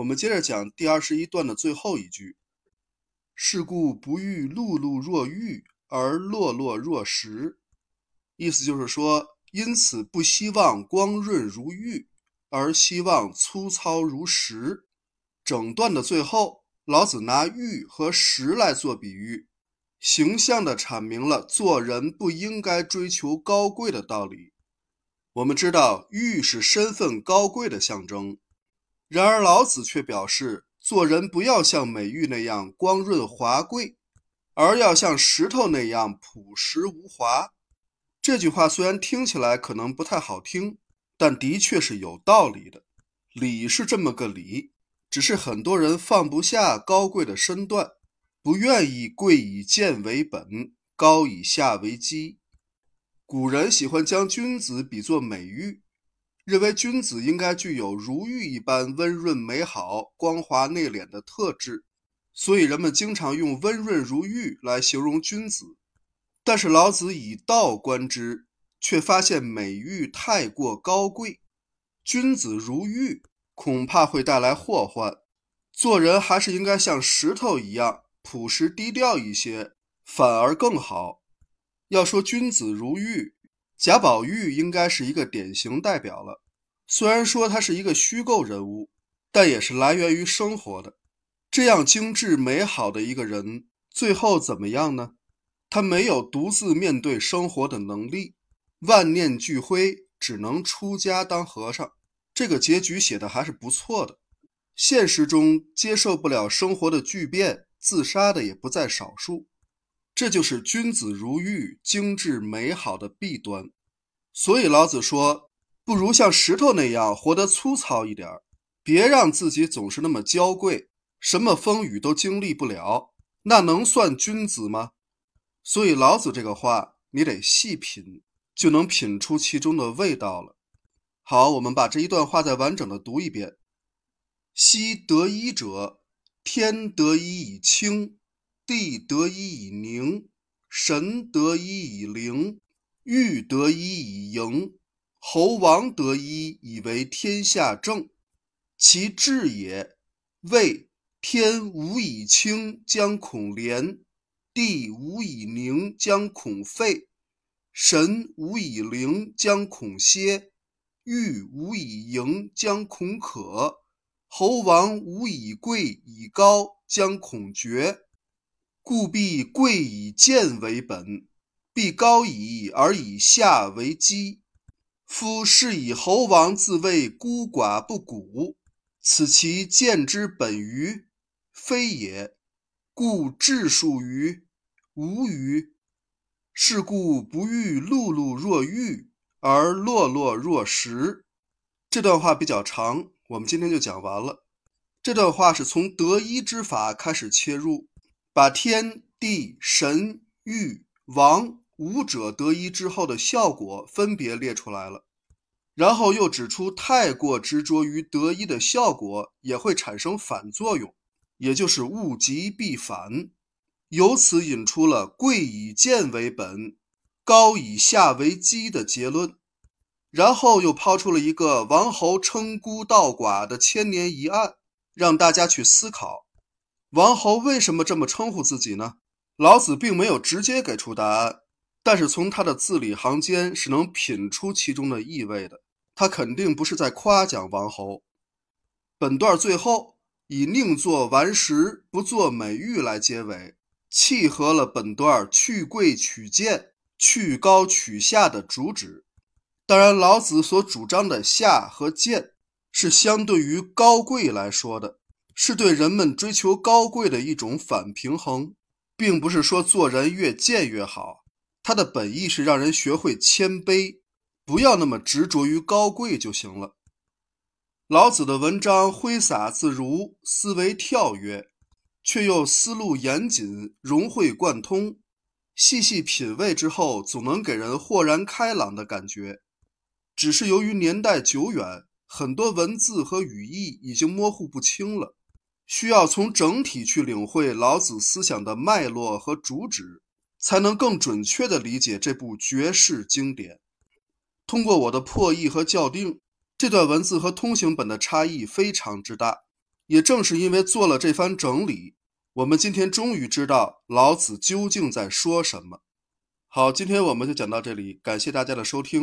我们接着讲第二十一段的最后一句：“是故不欲碌碌若玉，而落落若石。”意思就是说，因此不希望光润如玉，而希望粗糙如石。整段的最后，老子拿玉和石来做比喻，形象地阐明了做人不应该追求高贵的道理。我们知道，玉是身份高贵的象征。然而，老子却表示，做人不要像美玉那样光润华贵，而要像石头那样朴实无华。这句话虽然听起来可能不太好听，但的确是有道理的。理是这么个理，只是很多人放不下高贵的身段，不愿意贵以贱为本，高以下为基。古人喜欢将君子比作美玉。认为君子应该具有如玉一般温润美好、光滑内敛的特质，所以人们经常用温润如玉来形容君子。但是老子以道观之，却发现美玉太过高贵，君子如玉恐怕会带来祸患。做人还是应该像石头一样朴实低调一些，反而更好。要说君子如玉。贾宝玉应该是一个典型代表了。虽然说他是一个虚构人物，但也是来源于生活的。这样精致美好的一个人，最后怎么样呢？他没有独自面对生活的能力，万念俱灰，只能出家当和尚。这个结局写的还是不错的。现实中接受不了生活的巨变，自杀的也不在少数。这就是君子如玉、精致美好的弊端，所以老子说，不如像石头那样活得粗糙一点别让自己总是那么娇贵，什么风雨都经历不了，那能算君子吗？所以老子这个话，你得细品，就能品出其中的味道了。好，我们把这一段话再完整的读一遍：昔得一者，天得一以清。地得一以宁，神得一以灵，玉得一以盈，侯王得一以为天下正。其志也，谓天无以清，将恐廉；地无以宁，将恐废；神无以灵，将恐歇；玉无以盈，将恐渴；侯王无以贵以高，将恐绝。故必贵以贱为本，必高以而以下为基。夫是以侯王自谓孤寡不古，此其贱之本于？非也。故智数于无于。是故不欲碌碌若玉，而落落若石。这段话比较长，我们今天就讲完了。这段话是从得一之法开始切入。把天地神域王五者得一之后的效果分别列出来了，然后又指出太过执着于得一的效果也会产生反作用，也就是物极必反，由此引出了贵以贱为本，高以下为基的结论，然后又抛出了一个王侯称孤道寡的千年疑案，让大家去思考。王侯为什么这么称呼自己呢？老子并没有直接给出答案，但是从他的字里行间是能品出其中的意味的。他肯定不是在夸奖王侯。本段最后以“宁做顽石，不做美玉”来结尾，契合了本段去贵取贱、去高取下的主旨。当然，老子所主张的“下”和“贱”是相对于高贵来说的。是对人们追求高贵的一种反平衡，并不是说做人越贱越好。它的本意是让人学会谦卑，不要那么执着于高贵就行了。老子的文章挥洒自如，思维跳跃，却又思路严谨，融会贯通。细细品味之后，总能给人豁然开朗的感觉。只是由于年代久远，很多文字和语义已经模糊不清了。需要从整体去领会老子思想的脉络和主旨，才能更准确地理解这部绝世经典。通过我的破译和校订，这段文字和通行本的差异非常之大，也正是因为做了这番整理，我们今天终于知道老子究竟在说什么。好，今天我们就讲到这里，感谢大家的收听。